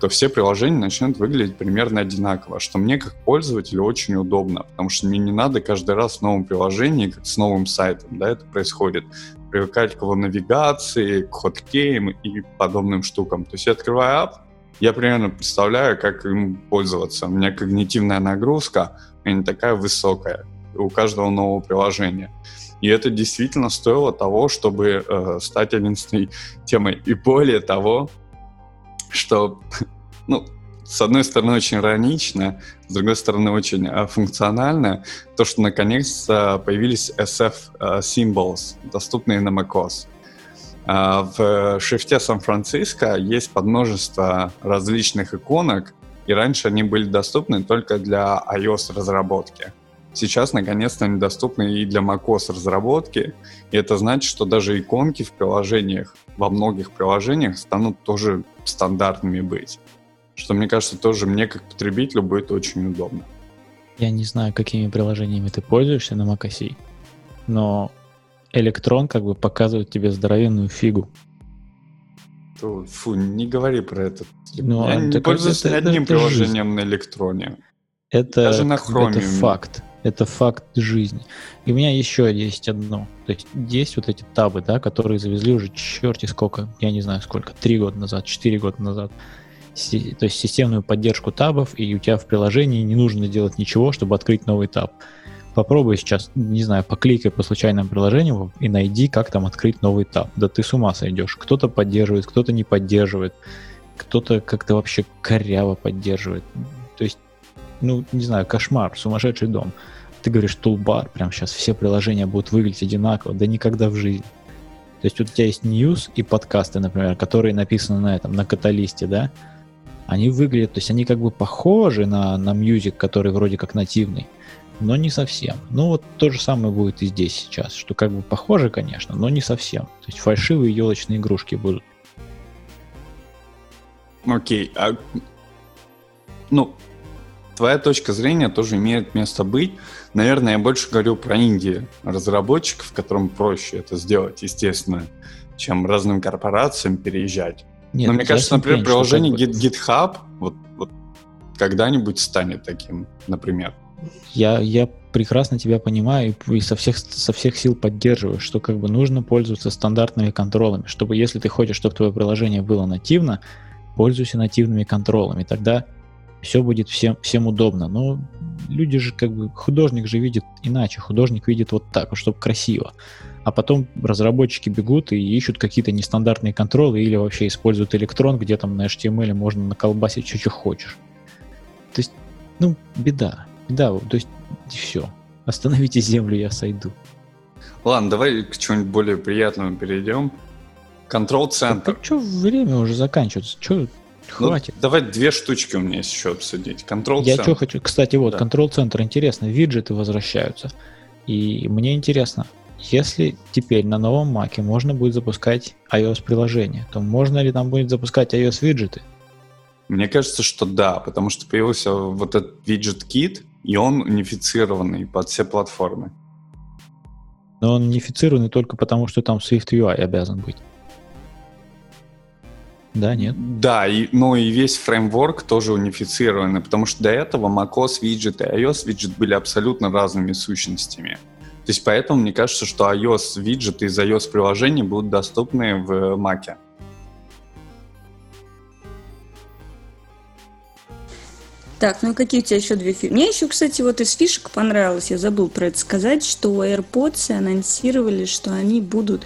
то все приложения начнут выглядеть примерно одинаково, что мне как пользователю очень удобно, потому что мне не надо каждый раз в новом приложении, как с новым сайтом, да, это происходит привыкать к его навигации, к хоткеям и подобным штукам. То есть я открываю app, я примерно представляю, как им пользоваться. У меня когнитивная нагрузка не такая высокая у каждого нового приложения. И это действительно стоило того, чтобы э, стать одиннадцатой темой. И более того, что ну, с одной стороны, очень иронично, с другой стороны, очень э, функционально, то, что наконец-то появились SF э, symbols, доступные на macOS. А, в шрифте Сан-Франциско есть подмножество различных иконок, и раньше они были доступны только для iOS разработки. Сейчас, наконец-то, они доступны и для macOS разработки, и это значит, что даже иконки в приложениях, во многих приложениях станут тоже стандартными быть. Что, мне кажется, тоже мне как потребителю будет очень удобно. Я не знаю, какими приложениями ты пользуешься на macOS, но Электрон как бы показывает тебе здоровенную фигу. Фу, не говори про это. Ну, Я не пользуюсь это, одним это, приложением жизнь. на электроне. Это, Даже на хроме. Это факт. Это факт жизни. И у меня еще есть одно. То есть есть вот эти табы, да, которые завезли уже черти сколько, я не знаю сколько, три года назад, четыре года назад. То есть системную поддержку табов, и у тебя в приложении не нужно делать ничего, чтобы открыть новый таб. Попробуй сейчас, не знаю, покликай по случайному приложению и найди, как там открыть новый таб. Да ты с ума сойдешь. Кто-то поддерживает, кто-то не поддерживает, кто-то как-то вообще коряво поддерживает. То есть, ну, не знаю, кошмар, сумасшедший дом. Ты говоришь, тулбар, прям сейчас все приложения будут выглядеть одинаково. Да никогда в жизни. То есть вот у тебя есть news и подкасты, например, которые написаны на этом, на каталисте, да? Они выглядят, то есть они как бы похожи на, на music, который вроде как нативный, но не совсем. Ну вот то же самое будет и здесь сейчас, что как бы похоже, конечно, но не совсем. То есть фальшивые елочные игрушки будут. Окей, а ну, твоя точка зрения тоже имеет место быть. Наверное, я больше говорю про Индии разработчиков, которым проще это сделать, естественно, чем разным корпорациям переезжать. Нет, Но мне кажется, например, приложение GitHub вот, вот когда-нибудь станет таким, например. Я, я прекрасно тебя понимаю и со всех, со всех сил поддерживаю, что как бы нужно пользоваться стандартными контролами, чтобы если ты хочешь, чтобы твое приложение было нативно, пользуйся нативными контролами, тогда все будет всем, всем удобно. Но люди же как бы, художник же видит иначе, художник видит вот так, чтобы красиво. А потом разработчики бегут и ищут какие-то нестандартные контролы или вообще используют электрон, где там на HTML можно наколбасить что, что хочешь. То есть, ну, беда. Да, то есть все. Остановите землю, я сойду. Ладно, давай к чему-нибудь более приятному перейдем. Контрол-центр. Так, что время уже заканчивается? Что ну, хватит? Ну, давай две штучки у меня есть еще обсудить. Контрол-центр. Я что хочу? Кстати, вот, да. контрол-центр интересно. Виджеты возвращаются. И мне интересно, если теперь на новом маке можно будет запускать iOS-приложение, то можно ли там будет запускать iOS-виджеты? Мне кажется, что да, потому что появился вот этот виджет-кит, и он унифицированный под все платформы. Но он унифицированный только потому, что там Swift UI обязан быть. Да, нет? Да, и, но и весь фреймворк тоже унифицированный, потому что до этого macOS виджет и iOS виджет были абсолютно разными сущностями. То есть поэтому мне кажется, что iOS виджеты из iOS приложений будут доступны в Mac. Так, ну какие у тебя еще две фишки? Мне еще, кстати, вот из фишек понравилось, я забыл про это сказать, что AirPods анонсировали, что они будут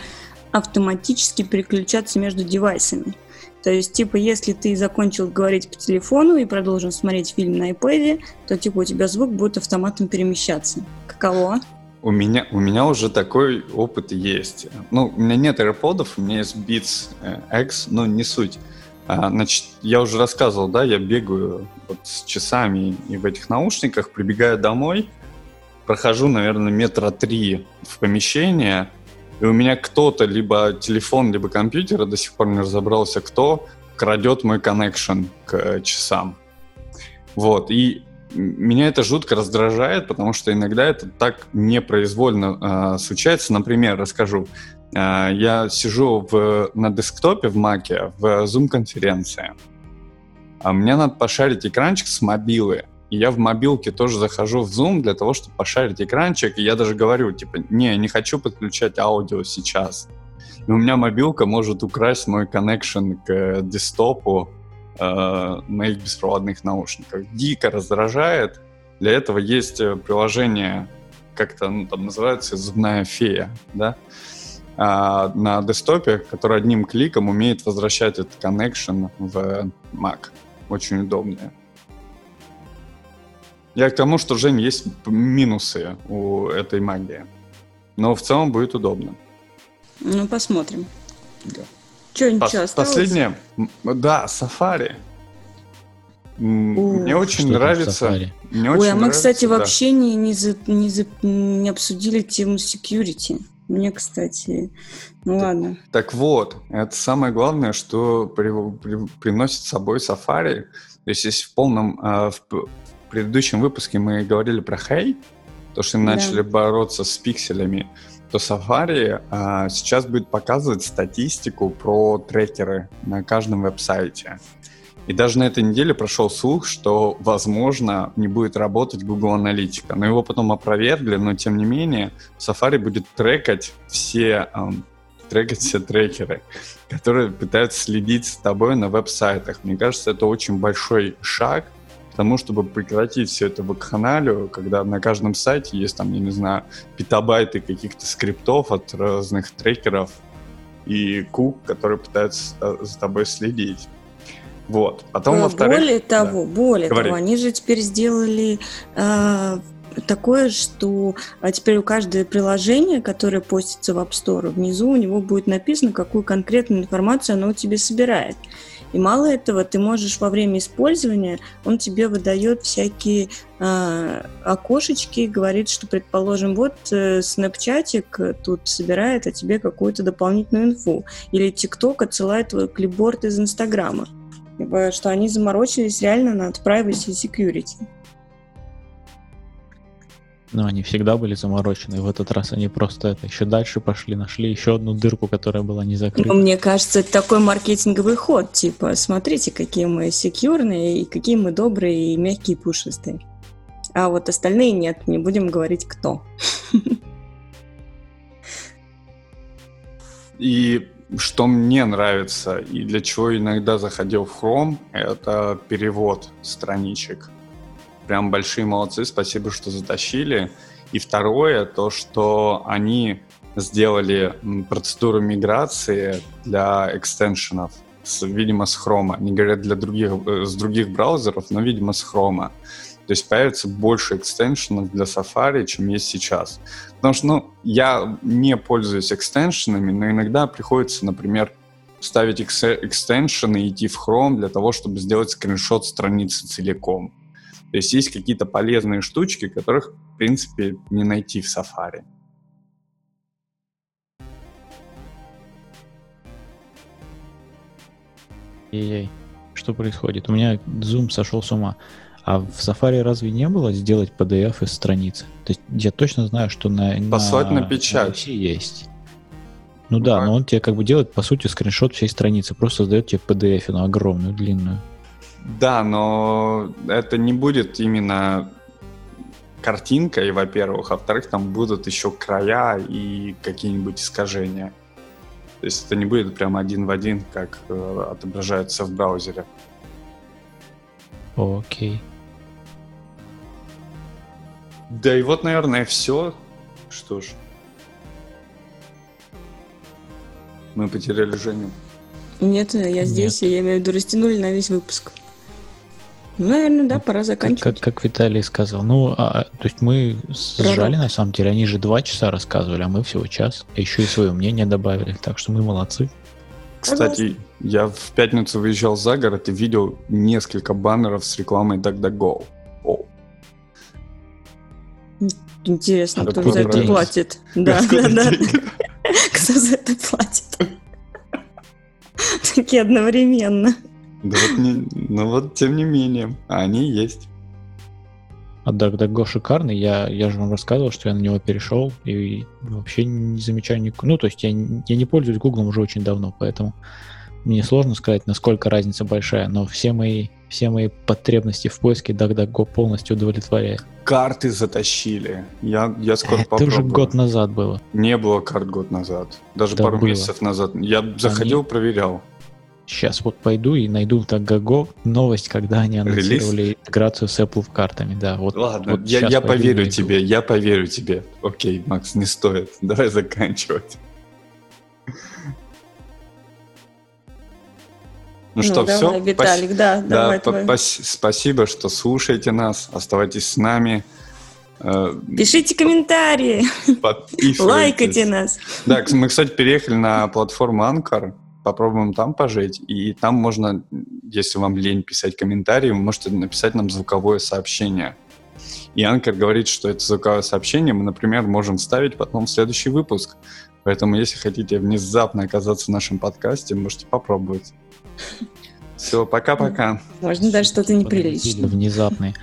автоматически переключаться между девайсами. То есть, типа, если ты закончил говорить по телефону и продолжил смотреть фильм на iPad, то, типа, у тебя звук будет автоматом перемещаться. Каково? У меня, у меня уже такой опыт есть. Ну, у меня нет AirPods, у меня есть Beats э, X, но не суть. А, значит, я уже рассказывал, да, я бегаю вот с часами и в этих наушниках, прибегаю домой, прохожу, наверное, метра три в помещение, и у меня кто-то, либо телефон, либо компьютер, до сих пор не разобрался, кто крадет мой коннекшн к э, часам. Вот, и меня это жутко раздражает, потому что иногда это так непроизвольно э, случается. Например, расскажу. Э, я сижу в, на десктопе в Маке в Zoom-конференции. А мне надо пошарить экранчик с мобилы. И я в мобилке тоже захожу в Zoom для того, чтобы пошарить экранчик. И я даже говорю, типа, не, не хочу подключать аудио сейчас. И у меня мобилка может украсть мой коннекшн к десктопу э, моих беспроводных наушников. Дико раздражает. Для этого есть э, приложение, как-то ну, там называется «Зубная фея», да, а, на десктопе, который одним кликом умеет возвращать этот connection в Mac. Очень удобное. Я к тому, что, Жень, есть минусы у этой магии. Но в целом будет удобно. Ну, посмотрим. Что, ничего Пос- осталось? Последнее. М, Да, Сафари. М, О, Мне очень Что там в нравится. Safari? Мне Ой, очень а мы, нравится, кстати, да. вообще не, не, за- не, за- не обсудили тему security. Мне, кстати, ну ладно. Так вот, это самое главное, что при- при- приносит с собой Safari. То есть, если в полном, а, в п- предыдущем выпуске мы говорили про хейт, то, что Да. начали бороться с пикселями, то Safari а, сейчас будет показывать статистику про трекеры на каждом веб-сайте. И даже на этой неделе прошел слух, что, возможно, не будет работать Google Аналитика. Но его потом опровергли, но тем не менее Safari будет трекать все, ам, трекать все трекеры, которые пытаются следить с тобой на веб-сайтах. Мне кажется, это очень большой шаг тому, чтобы прекратить все это вакханалию, когда на каждом сайте есть там, я не знаю, петабайты каких-то скриптов от разных трекеров и кук, которые пытаются с- за тобой следить. Вот. Потом, Э, во-вторых... более да. того, более Говори. того, они же теперь сделали э, такое, что а теперь у каждого приложения, которое постится в App Store, внизу у него будет написано, какую конкретную информацию оно у тебя собирает. И мало этого, ты можешь во время использования, он тебе выдает всякие э, окошечки говорит, что, предположим, вот э, тут собирает о тебе какую-то дополнительную инфу. Или ТикТок отсылает твой клипборд из Инстаграма. Типа, что они заморочились реально над privacy и security. Но они всегда были заморочены. В этот раз они просто это еще дальше пошли, нашли еще одну дырку, которая была не закрыта. Ну, мне кажется, это такой маркетинговый ход. Типа, смотрите, какие мы секьюрные, и какие мы добрые, и мягкие, и пушистые. А вот остальные нет, не будем говорить кто. И что мне нравится, и для чего иногда заходил в Chrome, это перевод страничек. Прям большие молодцы, спасибо, что затащили. И второе, то, что они сделали процедуру миграции для экстеншенов, видимо, с Chrome. Они говорят для других, э, с других браузеров, но, видимо, с Chrome. То есть появится больше экстеншенов для Safari, чем есть сейчас. Потому что, ну, я не пользуюсь экстеншенами, но иногда приходится, например, ставить экстеншены и идти в Chrome для того, чтобы сделать скриншот страницы целиком. То есть есть какие-то полезные штучки, которых, в принципе, не найти в Safari. Ей-ей, что происходит? У меня Zoom сошел с ума. А в Safari разве не было сделать PDF из страницы? То есть я точно знаю, что на, Послать на печать. Руси есть. Ну Ну, да, но он тебе как бы делает, по сути, скриншот всей страницы, просто создает тебе PDF, ну, огромную, длинную. Да, но это не будет именно картинкой, во-первых, а во-вторых, там будут еще края и какие-нибудь искажения. То есть это не будет прям один в один, как э, отображается в браузере. Окей. Да и вот, наверное, все. Что ж. Мы потеряли Женю. Нет, я Нет. здесь, и я имею в виду, растянули на весь выпуск. Ну, наверное, да, пора заканчивать. как, как Виталий сказал. Ну, а, а, то есть мы сжали Пророк. на самом деле. Они же два часа рассказывали, а мы всего час. А еще и свое мнение добавили. Так что мы молодцы. Кстати, я в пятницу выезжал за город и видел несколько баннеров с рекламой DuckDuckGo. О, Интересно, кто за это деньги? платит. Да, да, да. Кто за это платит? Такие одновременно. Да вот не- ну вот, тем не менее, они есть. А DuckDuckGo шикарный. Я, я же вам рассказывал, что я на него перешел и вообще не замечаю никакой... Ну, то есть я, я не пользуюсь Гуглом уже очень давно, поэтому мне сложно сказать, насколько разница большая, но все мои, все мои потребности в поиске DuckDuckGo полностью удовлетворяет. Карты затащили. Я, я скоро Это попробую. уже год назад было. Не было карт год назад. Даже Да пару было. месяцев назад. Я заходил, проверял. Сейчас вот пойду и найду в DuckDuckGo новость, когда они анонсировали интеграцию с Apple картами. Да, вот, Ладно, вот я, я поверю найду. тебе, я поверю тебе. Окей, Макс, не стоит. Давай заканчивать. Ну, что, давай, все? Виталик, да, Да, давай твой. пас- спасибо, что слушаете нас. Оставайтесь с нами. Э, Пишите комментарии, Подписывайтесь. лайкайте нас. Да, мы, кстати, переехали на платформу Anchor. Попробуем там пожить. И там можно, если вам лень писать комментарии, вы можете написать нам звуковое сообщение. И Анкер говорит, что это звуковое сообщение мы, например, можем вставить потом в следующий выпуск. Поэтому, если хотите внезапно оказаться в нашем подкасте, можете попробовать. Все, пока-пока. Можно даже что-то неприличное. Внезапные.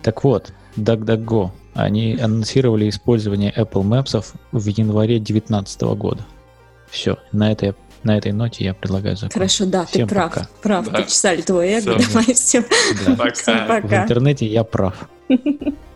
Так вот, DuckDuckGo. Они анонсировали использование Apple Maps в январе 2019 года. Все, на этой, на этой ноте я предлагаю закончить. Хорошо, да, ты Всем прав. пока. Прав, Да. почесали твой эго. Давай, все. Да. Пока. В Пока. интернете я прав.